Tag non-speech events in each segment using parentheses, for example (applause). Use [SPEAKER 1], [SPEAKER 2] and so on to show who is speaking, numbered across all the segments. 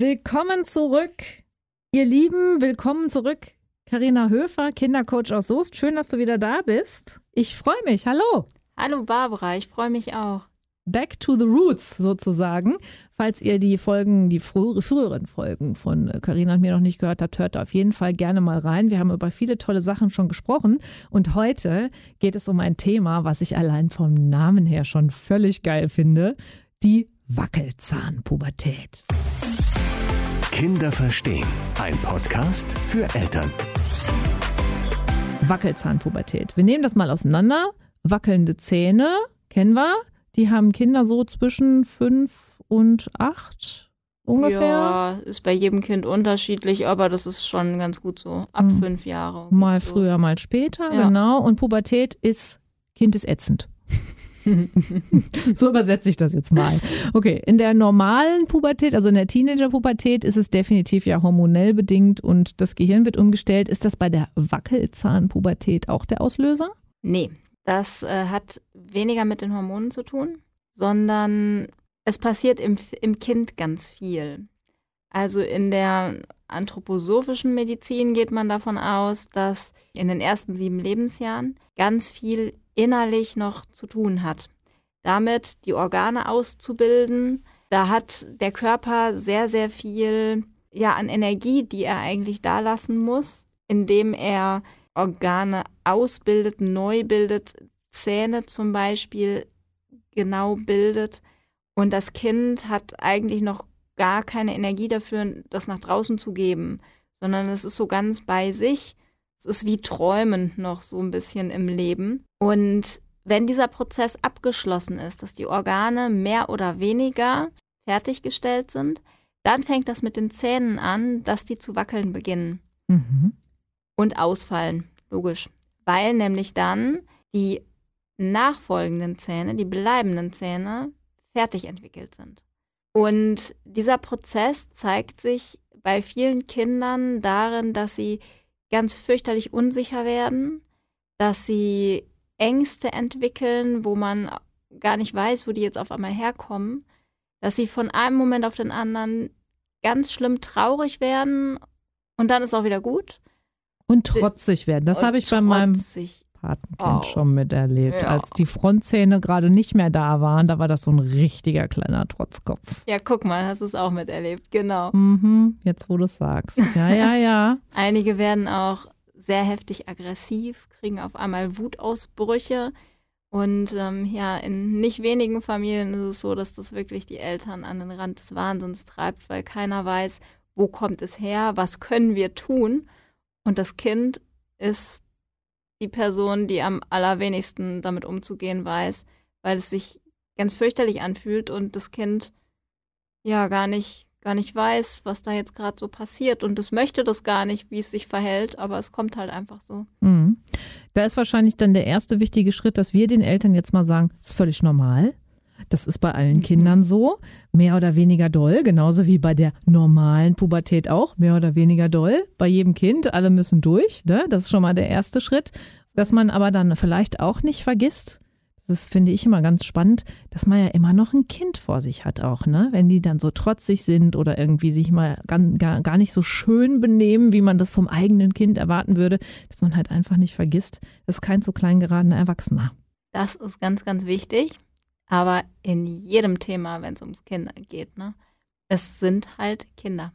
[SPEAKER 1] Willkommen zurück, ihr Lieben, willkommen zurück. Karina Höfer, Kindercoach aus Soest. Schön, dass du wieder da bist. Ich freue mich. Hallo.
[SPEAKER 2] Hallo Barbara, ich freue mich auch.
[SPEAKER 1] Back to the Roots sozusagen. Falls ihr die Folgen, die frü früheren Folgen von Karina und mir noch nicht gehört habt, hört da auf jeden Fall gerne mal rein. Wir haben über viele tolle Sachen schon gesprochen und heute geht es um ein Thema, was ich allein vom Namen her schon völlig geil finde, die Wackelzahnpubertät.
[SPEAKER 3] Kinder verstehen. Ein Podcast für Eltern.
[SPEAKER 1] Wackelzahnpubertät. Wir nehmen das mal auseinander. Wackelnde Zähne, kennen wir. Die haben Kinder so zwischen fünf und acht ungefähr.
[SPEAKER 2] Ja, ist bei jedem Kind unterschiedlich, aber das ist schon ganz gut so. Ab hm. fünf Jahre.
[SPEAKER 1] Mal früher, los. mal später, ja. genau. Und Pubertät ist, Kind ist ätzend. (laughs) so übersetze ich das jetzt mal. Okay, in der normalen Pubertät, also in der Teenager-Pubertät, ist es definitiv ja hormonell bedingt und das Gehirn wird umgestellt. Ist das bei der Wackelzahnpubertät auch der Auslöser?
[SPEAKER 2] Nee, das äh, hat weniger mit den Hormonen zu tun, sondern es passiert im, im Kind ganz viel. Also in der anthroposophischen Medizin geht man davon aus, dass in den ersten sieben Lebensjahren ganz viel innerlich noch zu tun hat. Damit die Organe auszubilden, da hat der Körper sehr, sehr viel ja, an Energie, die er eigentlich da lassen muss, indem er Organe ausbildet, neu bildet, Zähne zum Beispiel genau bildet. Und das Kind hat eigentlich noch gar keine Energie dafür, das nach draußen zu geben, sondern es ist so ganz bei sich es ist wie träumend noch so ein bisschen im Leben. Und wenn dieser Prozess abgeschlossen ist, dass die Organe mehr oder weniger fertiggestellt sind, dann fängt das mit den Zähnen an, dass die zu wackeln beginnen mhm. und ausfallen, logisch. Weil nämlich dann die nachfolgenden Zähne, die bleibenden Zähne, fertig entwickelt sind. Und dieser Prozess zeigt sich bei vielen Kindern darin, dass sie ganz fürchterlich unsicher werden, dass sie Ängste entwickeln, wo man gar nicht weiß, wo die jetzt auf einmal herkommen, dass sie von einem Moment auf den anderen ganz schlimm traurig werden und dann ist auch wieder gut.
[SPEAKER 1] Und trotzig werden. Das habe ich bei meinem Patenkind oh. schon miterlebt. Ja. Als die Frontzähne gerade nicht mehr da waren, da war das so ein richtiger kleiner Trotzkopf.
[SPEAKER 2] Ja, guck mal, hast du es auch miterlebt, genau.
[SPEAKER 1] Mhm, jetzt, wo du es sagst. Ja, ja, ja. (laughs)
[SPEAKER 2] Einige werden auch sehr heftig aggressiv, kriegen auf einmal Wutausbrüche. Und ähm, ja, in nicht wenigen Familien ist es so, dass das wirklich die Eltern an den Rand des Wahnsinns treibt, weil keiner weiß, wo kommt es her, was können wir tun. Und das Kind ist die Person, die am allerwenigsten damit umzugehen weiß, weil es sich ganz fürchterlich anfühlt und das Kind ja gar nicht gar nicht weiß, was da jetzt gerade so passiert und es möchte das gar nicht, wie es sich verhält, aber es kommt halt einfach so.
[SPEAKER 1] Mhm. Da ist wahrscheinlich dann der erste wichtige Schritt, dass wir den Eltern jetzt mal sagen, ist völlig normal. Das ist bei allen mhm. Kindern so, mehr oder weniger doll, genauso wie bei der normalen Pubertät auch, mehr oder weniger doll. Bei jedem Kind, alle müssen durch. Ne? Das ist schon mal der erste Schritt. Dass man aber dann vielleicht auch nicht vergisst, das finde ich immer ganz spannend, dass man ja immer noch ein Kind vor sich hat auch, ne? Wenn die dann so trotzig sind oder irgendwie sich mal gar, gar nicht so schön benehmen, wie man das vom eigenen Kind erwarten würde, dass man halt einfach nicht vergisst, das ist kein so klein geradener Erwachsener.
[SPEAKER 2] Das ist ganz, ganz wichtig. Aber in jedem Thema, wenn es ums Kinder geht, ne, es sind halt Kinder.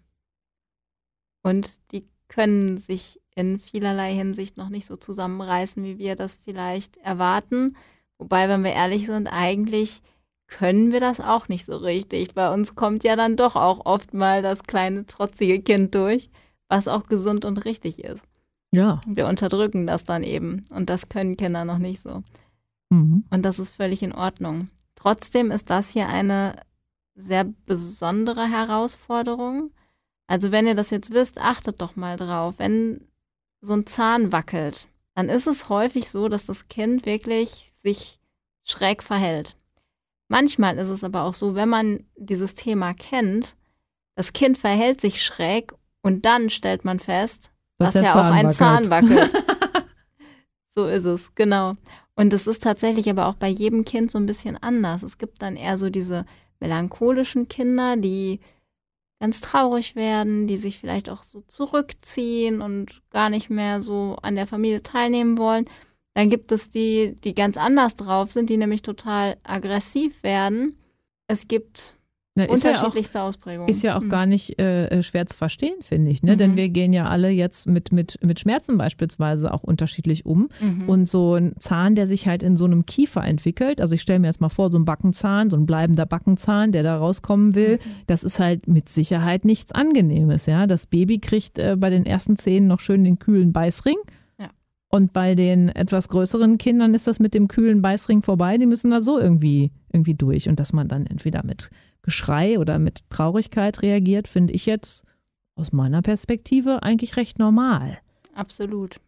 [SPEAKER 2] Und die können sich in vielerlei Hinsicht noch nicht so zusammenreißen, wie wir das vielleicht erwarten. Wobei, wenn wir ehrlich sind, eigentlich können wir das auch nicht so richtig. Bei uns kommt ja dann doch auch oft mal das kleine trotzige Kind durch, was auch gesund und richtig ist.
[SPEAKER 1] Ja.
[SPEAKER 2] Wir unterdrücken das dann eben und das können Kinder noch nicht so. Mhm. Und das ist völlig in Ordnung. Trotzdem ist das hier eine sehr besondere Herausforderung. Also wenn ihr das jetzt wisst, achtet doch mal drauf. Wenn so ein Zahn wackelt, dann ist es häufig so, dass das Kind wirklich sich schräg verhält. Manchmal ist es aber auch so, wenn man dieses Thema kennt, das Kind verhält sich schräg und dann stellt man fest, dass, dass ja auch ein Zahn wackelt. (laughs) so ist es, genau. Und es ist tatsächlich aber auch bei jedem Kind so ein bisschen anders. Es gibt dann eher so diese melancholischen Kinder, die ganz traurig werden, die sich vielleicht auch so zurückziehen und gar nicht mehr so an der Familie teilnehmen wollen. Dann gibt es die, die ganz anders drauf sind, die nämlich total aggressiv werden. Es gibt
[SPEAKER 1] Na, ist ja auch,
[SPEAKER 2] unterschiedlichste Ausprägungen.
[SPEAKER 1] ist ja auch
[SPEAKER 2] Mhm.
[SPEAKER 1] gar nicht äh, schwer zu verstehen, finde ich. Ne? Denn
[SPEAKER 2] Mhm.
[SPEAKER 1] wir gehen ja alle jetzt mit, mit, mit Schmerzen beispielsweise auch unterschiedlich um.
[SPEAKER 2] Mhm.
[SPEAKER 1] Und so ein Zahn, der sich halt in so einem Kiefer entwickelt, also ich stelle mir jetzt mal vor, so ein Backenzahn, so ein bleibender Backenzahn, der da rauskommen will,
[SPEAKER 2] Mhm.
[SPEAKER 1] das ist halt mit Sicherheit nichts Angenehmes. Ja? Das Baby kriegt äh, bei den ersten Zähnen noch schön den kühlen Beißring.
[SPEAKER 2] Ja.
[SPEAKER 1] Und bei den etwas größeren Kindern ist das mit dem kühlen Beißring vorbei. Die müssen da so irgendwie, irgendwie durch. Und dass man dann entweder mit Geschrei oder mit Traurigkeit reagiert, finde ich jetzt aus meiner Perspektive eigentlich recht normal.
[SPEAKER 2] Absolut.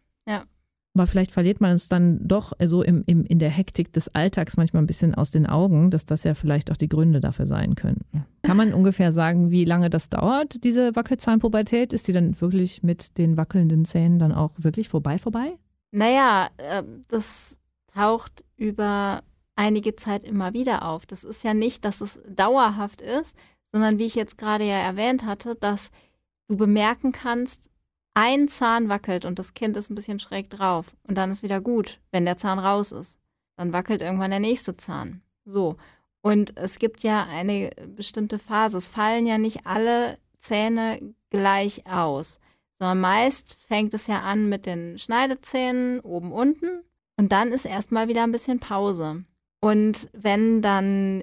[SPEAKER 1] Aber vielleicht verliert man es dann doch so im, im, in der Hektik des Alltags manchmal ein bisschen aus den Augen, dass das ja vielleicht auch die Gründe dafür sein könnten. Kann man ungefähr sagen, wie lange das dauert, diese Wackelzahnpubertät? Ist die dann wirklich mit den wackelnden Zähnen dann auch wirklich vorbei, vorbei?
[SPEAKER 2] Naja, äh, das taucht über einige Zeit immer wieder auf. Das ist ja nicht, dass es dauerhaft ist, sondern wie ich jetzt gerade ja erwähnt hatte, dass du bemerken kannst, ein Zahn wackelt und das Kind ist ein bisschen schräg drauf und dann ist wieder gut, wenn der Zahn raus ist. Dann wackelt irgendwann der nächste Zahn. So. Und es gibt ja eine bestimmte Phase. Es fallen ja nicht alle Zähne gleich aus, sondern meist fängt es ja an mit den Schneidezähnen oben unten und dann ist erstmal wieder ein bisschen Pause. Und wenn dann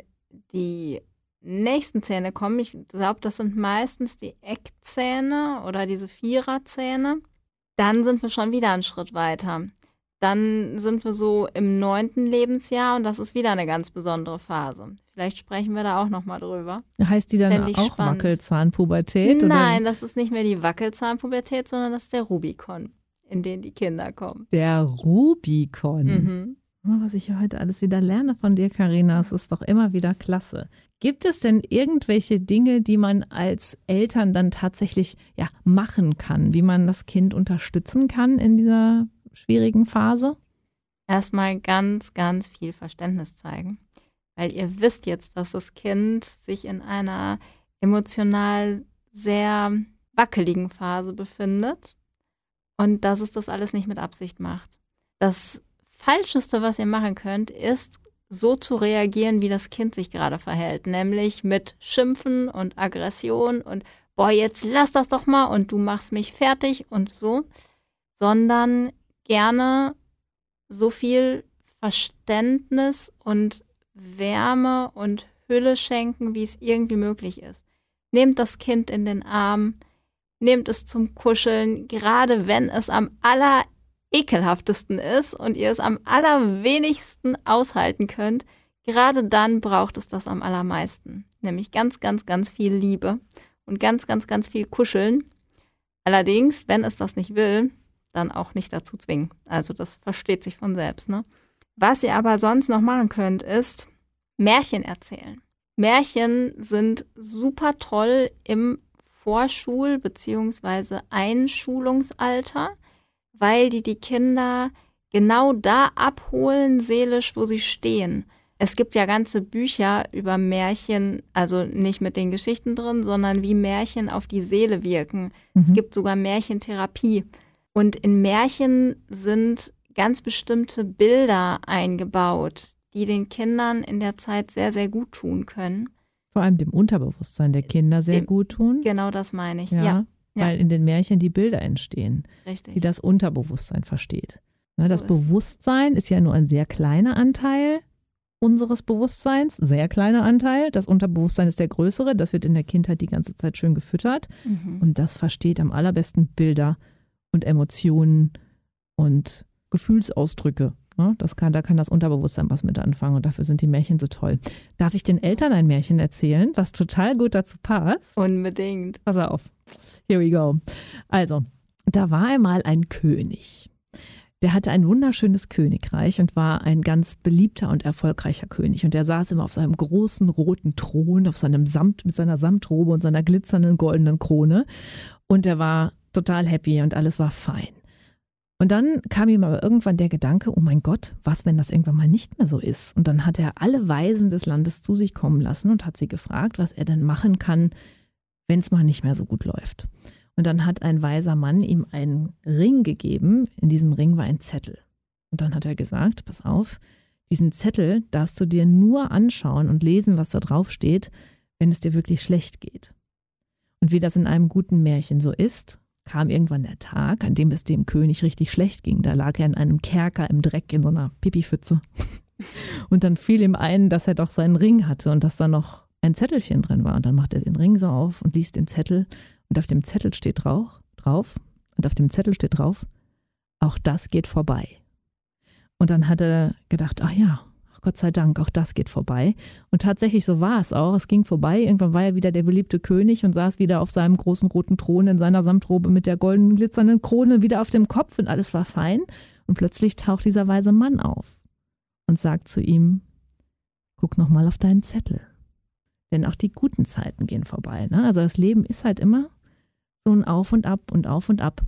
[SPEAKER 2] die nächsten Zähne kommen, ich glaube, das sind meistens die Eckzähne oder diese Viererzähne, dann sind wir schon wieder einen Schritt weiter. Dann sind wir so im neunten Lebensjahr und das ist wieder eine ganz besondere Phase. Vielleicht sprechen wir da auch nochmal drüber.
[SPEAKER 1] Heißt die dann auch
[SPEAKER 2] spannend.
[SPEAKER 1] Wackelzahnpubertät?
[SPEAKER 2] Nein, das ist nicht mehr die Wackelzahnpubertät, sondern das ist der Rubikon, in den die Kinder kommen.
[SPEAKER 1] Oder der Rubikon.
[SPEAKER 2] Mhm.
[SPEAKER 1] Was ich heute alles wieder lerne von dir, Karina, es ist doch immer wieder klasse. Gibt es denn irgendwelche Dinge, die man als Eltern dann tatsächlich ja, machen kann, wie man das Kind unterstützen kann in dieser schwierigen Phase?
[SPEAKER 2] Erstmal ganz, ganz viel Verständnis zeigen. Weil ihr wisst jetzt, dass das Kind sich in einer emotional sehr wackeligen Phase befindet und dass es das alles nicht mit Absicht macht. Das Falscheste, was ihr machen könnt, ist so zu reagieren, wie das Kind sich gerade verhält, nämlich mit Schimpfen und Aggression und boah, jetzt lass das doch mal und du machst mich fertig und so, sondern gerne so viel Verständnis und Wärme und Hülle schenken, wie es irgendwie möglich ist. Nehmt das Kind in den Arm, nehmt es zum Kuscheln, gerade wenn es am allerekelhaftesten ist und ihr es am allerwenigsten aushalten könnt, gerade dann braucht es das am allermeisten. Nämlich ganz, ganz, ganz viel Liebe und ganz, ganz, ganz viel Kuscheln. Allerdings, wenn es das nicht will, dann auch nicht dazu zwingen. Also das versteht sich von selbst. Ne? Was ihr aber sonst noch machen könnt, ist Märchen erzählen. Märchen sind super toll im Vorschul- bzw. Einschulungsalter, weil die die Kinder genau da abholen, seelisch, wo sie stehen. Es gibt ja ganze Bücher über Märchen, also nicht mit den Geschichten drin, sondern wie Märchen auf die Seele wirken. Es
[SPEAKER 1] Mhm.
[SPEAKER 2] gibt sogar Märchentherapie. Und in Märchen sind ganz bestimmte Bilder eingebaut, die den Kindern in der Zeit sehr, sehr gut tun können.
[SPEAKER 1] Vor allem dem Unterbewusstsein der Kinder sehr
[SPEAKER 2] Dem-
[SPEAKER 1] gut tun.
[SPEAKER 2] Genau das meine ich.
[SPEAKER 1] Ja,
[SPEAKER 2] Ja, ja.
[SPEAKER 1] weil in den Märchen die Bilder entstehen, die
[SPEAKER 2] richtig.
[SPEAKER 1] das Unterbewusstsein versteht. Ne,
[SPEAKER 2] So
[SPEAKER 1] das
[SPEAKER 2] ist.
[SPEAKER 1] Bewusstsein ist ja nur ein sehr kleiner Anteil unseres Bewusstseins, sehr kleiner Anteil. Das Unterbewusstsein ist der größere, das wird in der Kindheit die ganze Zeit schön gefüttert
[SPEAKER 2] Mhm.
[SPEAKER 1] und das versteht am allerbesten Bilder und Emotionen und Gefühlsausdrücke. Ne? Das kann, da kann das Unterbewusstsein was mit anfangen und dafür sind die Märchen so toll. Darf ich den Eltern ein Märchen erzählen, was total gut dazu passt?
[SPEAKER 2] Unbedingt.
[SPEAKER 1] Pass auf. Here we go. Also, da war einmal ein König. Der hatte ein wunderschönes Königreich und war ein ganz beliebter und erfolgreicher König. Und der saß immer auf seinem großen roten Thron, auf seinem Samt, mit seiner Samtrobe und seiner glitzernden goldenen Krone. Und er war total happy und alles war fein. Und dann kam ihm aber irgendwann der Gedanke, oh mein Gott, was, wenn das irgendwann mal nicht mehr so ist? Und dann hat er alle Weisen des Landes zu sich kommen lassen und hat sie gefragt, was er denn machen kann, wenn es mal nicht mehr so gut läuft. Und dann hat ein weiser Mann ihm einen Ring gegeben. In diesem Ring war ein Zettel. Und dann hat er gesagt, pass auf, diesen Zettel darfst du dir nur anschauen und lesen, was da drauf steht, wenn es dir wirklich schlecht geht. Und wie das in einem guten Märchen so ist, kam irgendwann der Tag, an dem es dem König richtig schlecht ging. Da lag er in einem Kerker im Dreck in so einer Pipifütze. (laughs) Und dann fiel ihm ein, dass er doch seinen Ring hatte und dass da noch ein Zettelchen drin war. Und dann macht er den Ring so auf und liest den Zettel. Und auf dem Zettel steht drauf, drauf und auf dem Zettel steht drauf, auch das geht vorbei. Und dann hat er gedacht, ach ja, Gott sei Dank, auch das geht vorbei. Und tatsächlich, so war es auch. Es ging vorbei. Irgendwann war er wieder der beliebte König und saß wieder auf seinem großen roten Thron in seiner Samtrobe mit der goldenen glitzernden Krone wieder auf dem Kopf und alles war fein. Und plötzlich taucht dieser weise Mann auf und sagt zu ihm, guck noch mal auf deinen Zettel. Denn auch die guten Zeiten gehen vorbei. Ne? Also das Leben ist halt immer so ein Auf und Ab und Auf und Ab.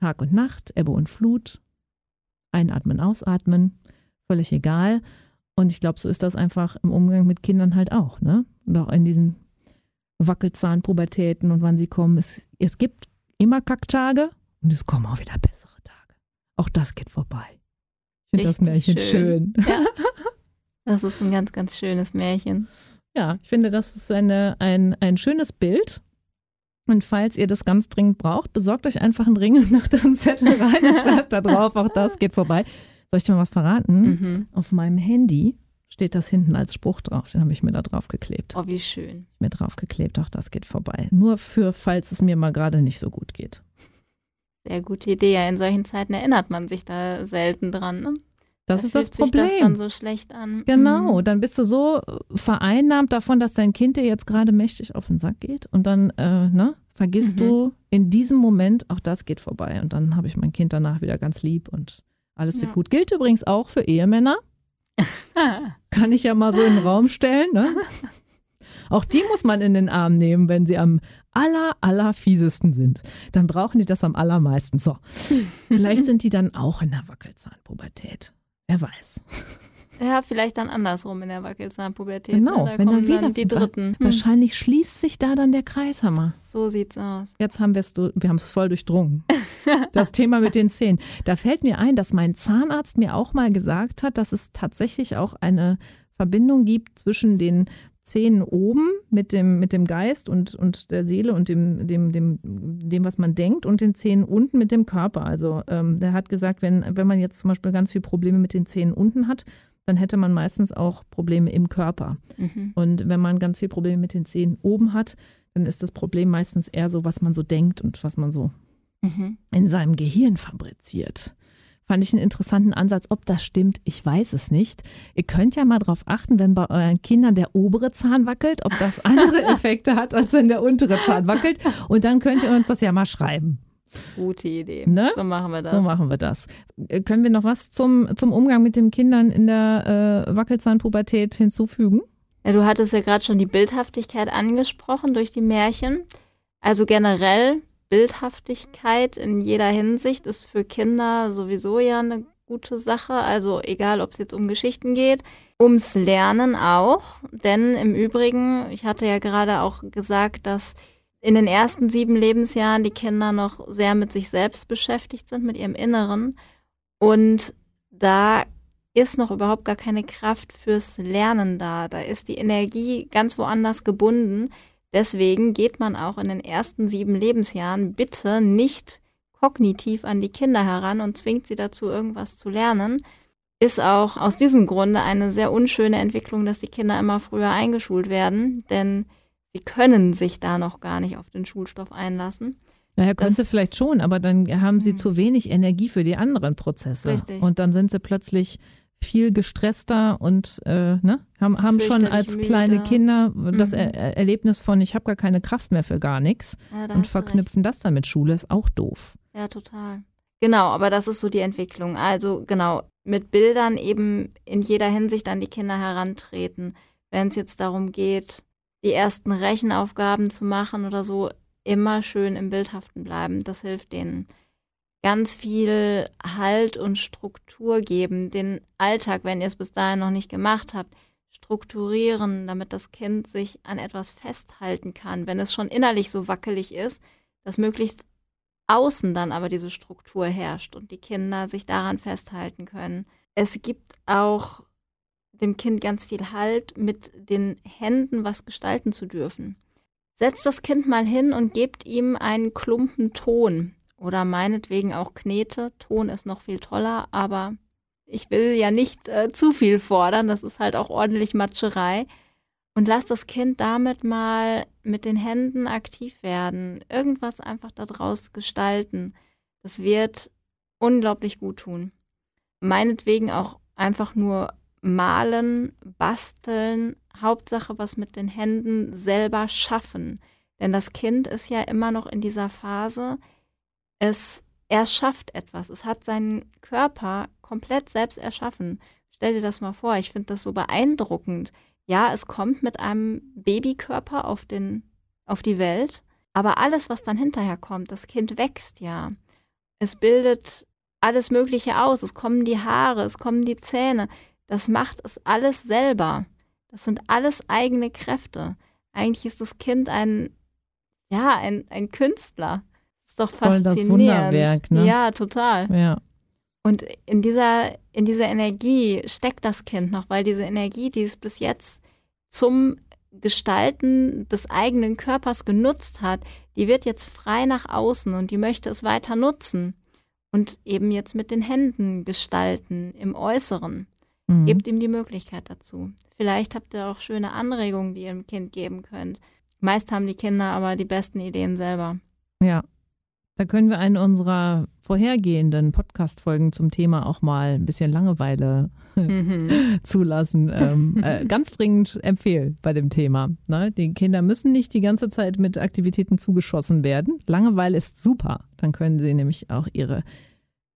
[SPEAKER 1] Tag und Nacht, Ebbe und Flut. Einatmen, ausatmen, völlig egal. Und ich glaube, so ist das einfach im Umgang mit Kindern halt auch, ne? Und auch in diesen Wackelzahnpubertäten und wann sie kommen. Es, es gibt immer Kacktage und es kommen auch wieder bessere Tage. Auch das geht vorbei. Ich finde das Märchen schön. schön. Ja. (laughs)
[SPEAKER 2] Das ist ein ganz, ganz schönes Märchen.
[SPEAKER 1] Ja, ich finde, das ist eine, ein, ein schönes Bild. Und falls ihr das ganz dringend braucht, besorgt euch einfach einen Ring und macht da einen Zettel rein und (laughs) schreibt da drauf, auch das geht vorbei. Soll ich dir mal was verraten? Mhm. Auf meinem Handy steht das hinten als Spruch drauf. Den habe ich mir da drauf geklebt.
[SPEAKER 2] Oh, wie schön.
[SPEAKER 1] Mir drauf geklebt, auch das geht vorbei. Nur für, falls es mir mal gerade nicht so gut geht.
[SPEAKER 2] Sehr gute Idee. Ja, in solchen Zeiten erinnert man sich da selten dran. Ne?
[SPEAKER 1] Das da ist das Problem.
[SPEAKER 2] Sich das dann so schlecht an.
[SPEAKER 1] Genau, mhm. dann bist du so vereinnahmt davon, dass dein Kind dir jetzt gerade mächtig auf den Sack geht und dann äh, ne, vergisst mhm. du in diesem Moment, auch das geht vorbei. Und dann habe ich mein Kind danach wieder ganz lieb und alles wird ja. gut. Gilt übrigens auch für Ehemänner. (laughs) Kann ich ja mal so in den Raum stellen. Ne? Auch die muss man in den Arm nehmen, wenn sie am aller, aller fiesesten sind. Dann brauchen die das am allermeisten. So, vielleicht sind die dann auch in der Wackelzahnpubertät. Wer weiß.
[SPEAKER 2] Ja, vielleicht dann andersrum in der Wackelzahnpubertät.
[SPEAKER 1] Genau,
[SPEAKER 2] ne? da
[SPEAKER 1] wenn dann wieder
[SPEAKER 2] dann die Dritten.
[SPEAKER 1] Hm. Wahrscheinlich schließt sich da dann der Kreishammer.
[SPEAKER 2] So sieht's aus.
[SPEAKER 1] Jetzt haben wir es, wir haben es voll durchdrungen. (laughs) das Thema mit den Zähnen. Da fällt mir ein, dass mein Zahnarzt mir auch mal gesagt hat, dass es tatsächlich auch eine Verbindung gibt zwischen den Zähnen oben mit dem, mit dem Geist und, und der Seele und dem, dem, dem, dem, was man denkt, und den Zähnen unten mit dem Körper. Also ähm, der hat gesagt, wenn, wenn man jetzt zum Beispiel ganz viele Probleme mit den Zähnen unten hat, dann hätte man meistens auch Probleme im Körper. Mhm. Und wenn man ganz viele Probleme mit den Zähnen oben hat, dann ist das Problem meistens eher so, was man so denkt und was man so mhm. in seinem Gehirn fabriziert. Fand ich einen interessanten Ansatz. Ob das stimmt, ich weiß es nicht. Ihr könnt ja mal darauf achten, wenn bei euren Kindern der obere Zahn wackelt, ob das andere (laughs) Effekte hat, als wenn der untere Zahn wackelt. Und dann könnt ihr uns das ja mal schreiben.
[SPEAKER 2] Gute Idee. Ne? So machen wir das.
[SPEAKER 1] So machen wir das. Äh, können wir noch was zum, zum Umgang mit den Kindern in der äh, Wackelzahnpubertät hinzufügen?
[SPEAKER 2] Ja, du hattest ja gerade schon die Bildhaftigkeit angesprochen durch die Märchen. Also generell Bildhaftigkeit in jeder Hinsicht ist für Kinder sowieso ja eine gute Sache. Also egal, ob es jetzt um Geschichten geht, ums Lernen auch. Denn im Übrigen, ich hatte ja gerade auch gesagt, dass in den ersten sieben Lebensjahren die Kinder noch sehr mit sich selbst beschäftigt sind, mit ihrem Inneren. Und da ist noch überhaupt gar keine Kraft fürs Lernen da. Da ist die Energie ganz woanders gebunden. Deswegen geht man auch in den ersten sieben Lebensjahren bitte nicht kognitiv an die Kinder heran und zwingt sie dazu, irgendwas zu lernen. Ist auch aus diesem Grunde eine sehr unschöne Entwicklung, dass die Kinder immer früher eingeschult werden, denn sie können sich da noch gar nicht auf den Schulstoff einlassen.
[SPEAKER 1] Naja, können sie vielleicht schon, aber dann haben sie hm. zu wenig Energie für die anderen Prozesse. Richtig. Und dann sind sie plötzlich viel gestresster und äh, ne, haben, haben schon als müde. kleine Kinder das mhm. er Erlebnis von, ich habe gar keine Kraft mehr für gar nichts ja, und verknüpfen das dann mit Schule, ist auch doof.
[SPEAKER 2] Ja, total. Genau, aber das ist so die Entwicklung. Also genau, mit Bildern eben in jeder Hinsicht an die Kinder herantreten. Wenn es jetzt darum geht, die ersten Rechenaufgaben zu machen oder so, immer schön im Bildhaften bleiben. Das hilft denen. Ganz viel Halt und Struktur geben, den Alltag, wenn ihr es bis dahin noch nicht gemacht habt, strukturieren, damit das Kind sich an etwas festhalten kann, wenn es schon innerlich so wackelig ist, dass möglichst außen dann aber diese Struktur herrscht und die Kinder sich daran festhalten können. Es gibt auch dem Kind ganz viel Halt, mit den Händen was gestalten zu dürfen. Setzt das Kind mal hin und gebt ihm einen Klumpen Ton oder meinetwegen auch Knete. Ton ist noch viel toller, aber ich will ja nicht äh, zu viel fordern. Das ist halt auch ordentlich Matscherei. Und lasst das Kind damit mal mit den Händen aktiv werden. Irgendwas einfach daraus gestalten. Das wird unglaublich gut tun. Meinetwegen auch einfach nur malen, basteln, Hauptsache was mit den Händen selber schaffen. Denn das Kind ist ja immer noch in dieser Phase, es erschafft etwas. Es hat seinen Körper komplett selbst erschaffen. Stell dir das mal vor, ich finde das so beeindruckend. Ja, es kommt mit einem Babykörper auf, den, auf die Welt, aber alles, was dann hinterher kommt, das Kind wächst ja. Es bildet alles Mögliche aus. Es kommen die Haare, es kommen die Zähne. Das macht es alles selber. Das sind alles eigene Kräfte. Eigentlich ist das Kind ein, ja, ein, ein Künstler. Das ist doch faszinierend. Voll das
[SPEAKER 1] Wunderwerk, ne?
[SPEAKER 2] Ja, total.
[SPEAKER 1] Ja.
[SPEAKER 2] Und in dieser, in dieser Energie steckt das Kind noch, weil diese Energie, die es bis jetzt zum Gestalten des eigenen Körpers genutzt hat, die wird jetzt frei nach außen und die möchte es weiter nutzen und eben jetzt mit den Händen gestalten im Äußeren. Mhm. Gebt ihm die Möglichkeit dazu. Vielleicht habt ihr auch schöne Anregungen, die ihr dem Kind geben könnt. Meist haben die Kinder aber die besten Ideen selber.
[SPEAKER 1] Ja, da können wir einen unserer vorhergehenden Podcast-Folgen zum Thema auch mal ein bisschen Langeweile mhm. (laughs) zulassen. Ähm, äh, (laughs) ganz dringend empfehlen bei dem Thema. Ne? Die Kinder müssen nicht die ganze Zeit mit Aktivitäten zugeschossen werden. Langeweile ist super. Dann können sie nämlich auch ihre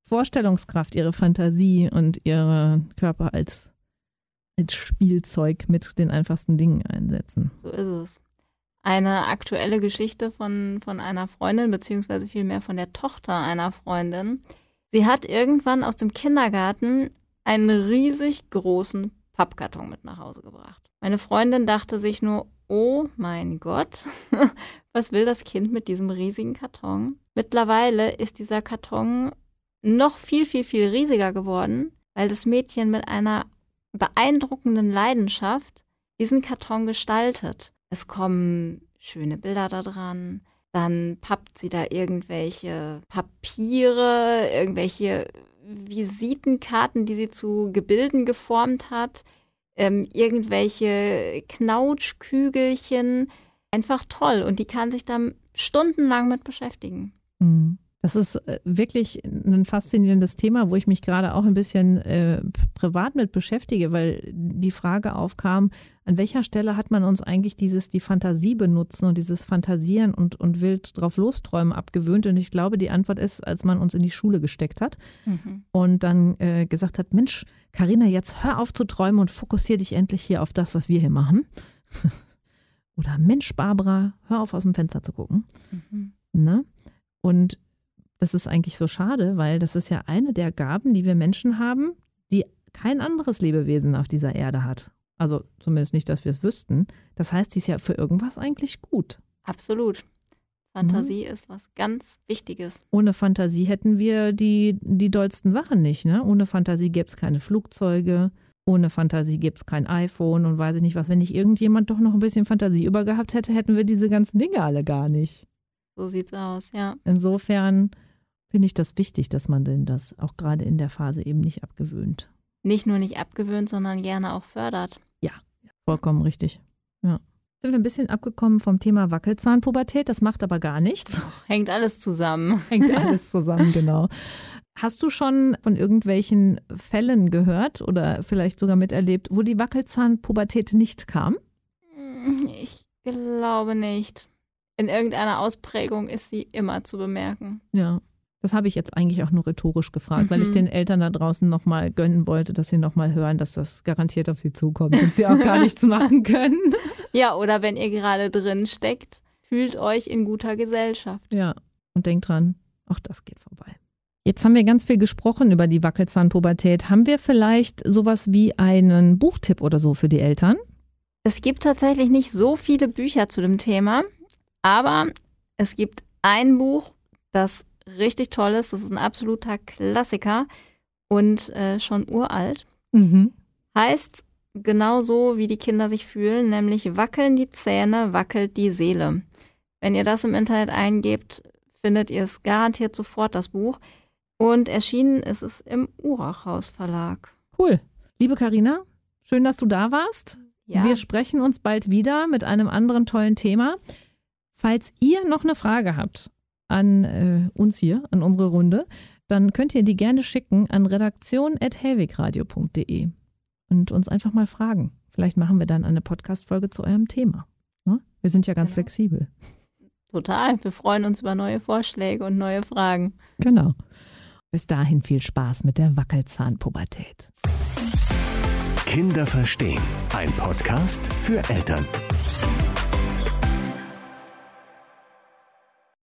[SPEAKER 1] Vorstellungskraft, ihre Fantasie und ihren Körper als, als Spielzeug mit den einfachsten Dingen einsetzen.
[SPEAKER 2] So ist es eine aktuelle Geschichte von, von einer Freundin, beziehungsweise vielmehr von der Tochter einer Freundin. Sie hat irgendwann aus dem Kindergarten einen riesig großen Pappkarton mit nach Hause gebracht. Meine Freundin dachte sich nur, oh mein Gott, (laughs) was will das Kind mit diesem riesigen Karton? Mittlerweile ist dieser Karton noch viel, viel, viel riesiger geworden, weil das Mädchen mit einer beeindruckenden Leidenschaft diesen Karton gestaltet. Es kommen schöne Bilder da dran. Dann pappt sie da irgendwelche Papiere, irgendwelche Visitenkarten, die sie zu Gebilden geformt hat, ähm, irgendwelche Knautschkügelchen. Einfach toll. Und die kann sich dann stundenlang mit beschäftigen.
[SPEAKER 1] Mhm. Das ist äh, wirklich ein faszinierendes Thema, wo ich mich gerade auch ein bisschen äh, privat mit beschäftige, weil die Frage aufkam, an welcher Stelle hat man uns eigentlich dieses, die Fantasie benutzen und dieses Fantasieren und, und wild drauf losträumen abgewöhnt? Und ich glaube, die Antwort ist, als man uns in die Schule gesteckt hat mhm. und dann äh, gesagt hat, Mensch, Karina, jetzt hör auf zu träumen und fokussiere dich endlich hier auf das, was wir hier machen. (laughs) Oder Mensch, Barbara, hör auf aus dem Fenster zu gucken. Mhm. Ne? Und das ist eigentlich so schade, weil das ist ja eine der Gaben, die wir Menschen haben, die kein anderes Lebewesen auf dieser Erde hat. Also zumindest nicht, dass wir es wüssten. Das heißt, die ist ja für irgendwas eigentlich gut.
[SPEAKER 2] Absolut. Fantasie mhm. ist was ganz Wichtiges.
[SPEAKER 1] Ohne Fantasie hätten wir die, die dollsten Sachen nicht. Ne? Ohne Fantasie gäbe es keine Flugzeuge. Ohne Fantasie gäbe es kein iPhone und weiß ich nicht was. Wenn nicht irgendjemand doch noch ein bisschen Fantasie übergehabt hätte, hätten wir diese ganzen Dinge alle gar nicht.
[SPEAKER 2] So sieht's aus, ja.
[SPEAKER 1] Insofern finde ich das wichtig, dass man denn das auch gerade in der Phase eben nicht abgewöhnt.
[SPEAKER 2] Nicht nur nicht abgewöhnt, sondern gerne auch fördert.
[SPEAKER 1] Ja, vollkommen richtig. Ja. Sind wir ein bisschen abgekommen vom Thema Wackelzahnpubertät, das macht aber gar nichts. (laughs)
[SPEAKER 2] Hängt alles zusammen. (laughs)
[SPEAKER 1] Hängt alles zusammen, genau. Hast du schon von irgendwelchen Fällen gehört oder vielleicht sogar miterlebt, wo die Wackelzahnpubertät nicht kam?
[SPEAKER 2] Ich glaube nicht. In irgendeiner Ausprägung ist sie immer zu bemerken.
[SPEAKER 1] Ja. Das habe ich jetzt eigentlich auch nur rhetorisch gefragt, mhm. weil ich mhm. den Eltern da draußen nochmal gönnen wollte, dass sie nochmal hören, dass das garantiert auf sie zukommt und sie auch gar (laughs) nichts machen können.
[SPEAKER 2] Ja, oder wenn ihr gerade drin steckt, fühlt euch in guter Gesellschaft.
[SPEAKER 1] Ja, und denkt dran, auch das geht vorbei. Jetzt haben wir ganz viel gesprochen über die Wackelzahnpubertät. Haben wir vielleicht sowas wie einen Buchtipp oder so für die Eltern?
[SPEAKER 2] Es gibt tatsächlich nicht so viele Bücher zu dem Thema, aber es gibt ein Buch, das richtig toll ist. Das ist ein absoluter Klassiker und äh, schon uralt.
[SPEAKER 1] Mhm.
[SPEAKER 2] Heißt genauso, wie die Kinder sich fühlen, nämlich wackeln die Zähne, wackelt die Seele. Wenn ihr das im Internet eingebt, findet ihr es garantiert sofort, das Buch. Und erschienen ist es im Urachhaus Verlag.
[SPEAKER 1] Cool. Liebe Karina, schön, dass du da warst.
[SPEAKER 2] Ja.
[SPEAKER 1] Wir sprechen uns bald wieder mit einem anderen tollen Thema. Falls ihr noch eine Frage habt an äh, uns hier, an unsere Runde, dann könnt ihr die gerne schicken an redaktion.helwigradio.de und uns einfach mal fragen. Vielleicht machen wir dann eine Podcast-Folge zu eurem Thema. Ne? Wir sind ja ganz
[SPEAKER 2] Genau.
[SPEAKER 1] flexibel.
[SPEAKER 2] Total. Wir freuen uns über neue Vorschläge und neue Fragen.
[SPEAKER 1] Genau. Bis dahin viel Spaß mit der Wackelzahnpubertät.
[SPEAKER 3] Kinder verstehen. Ein Podcast für Eltern.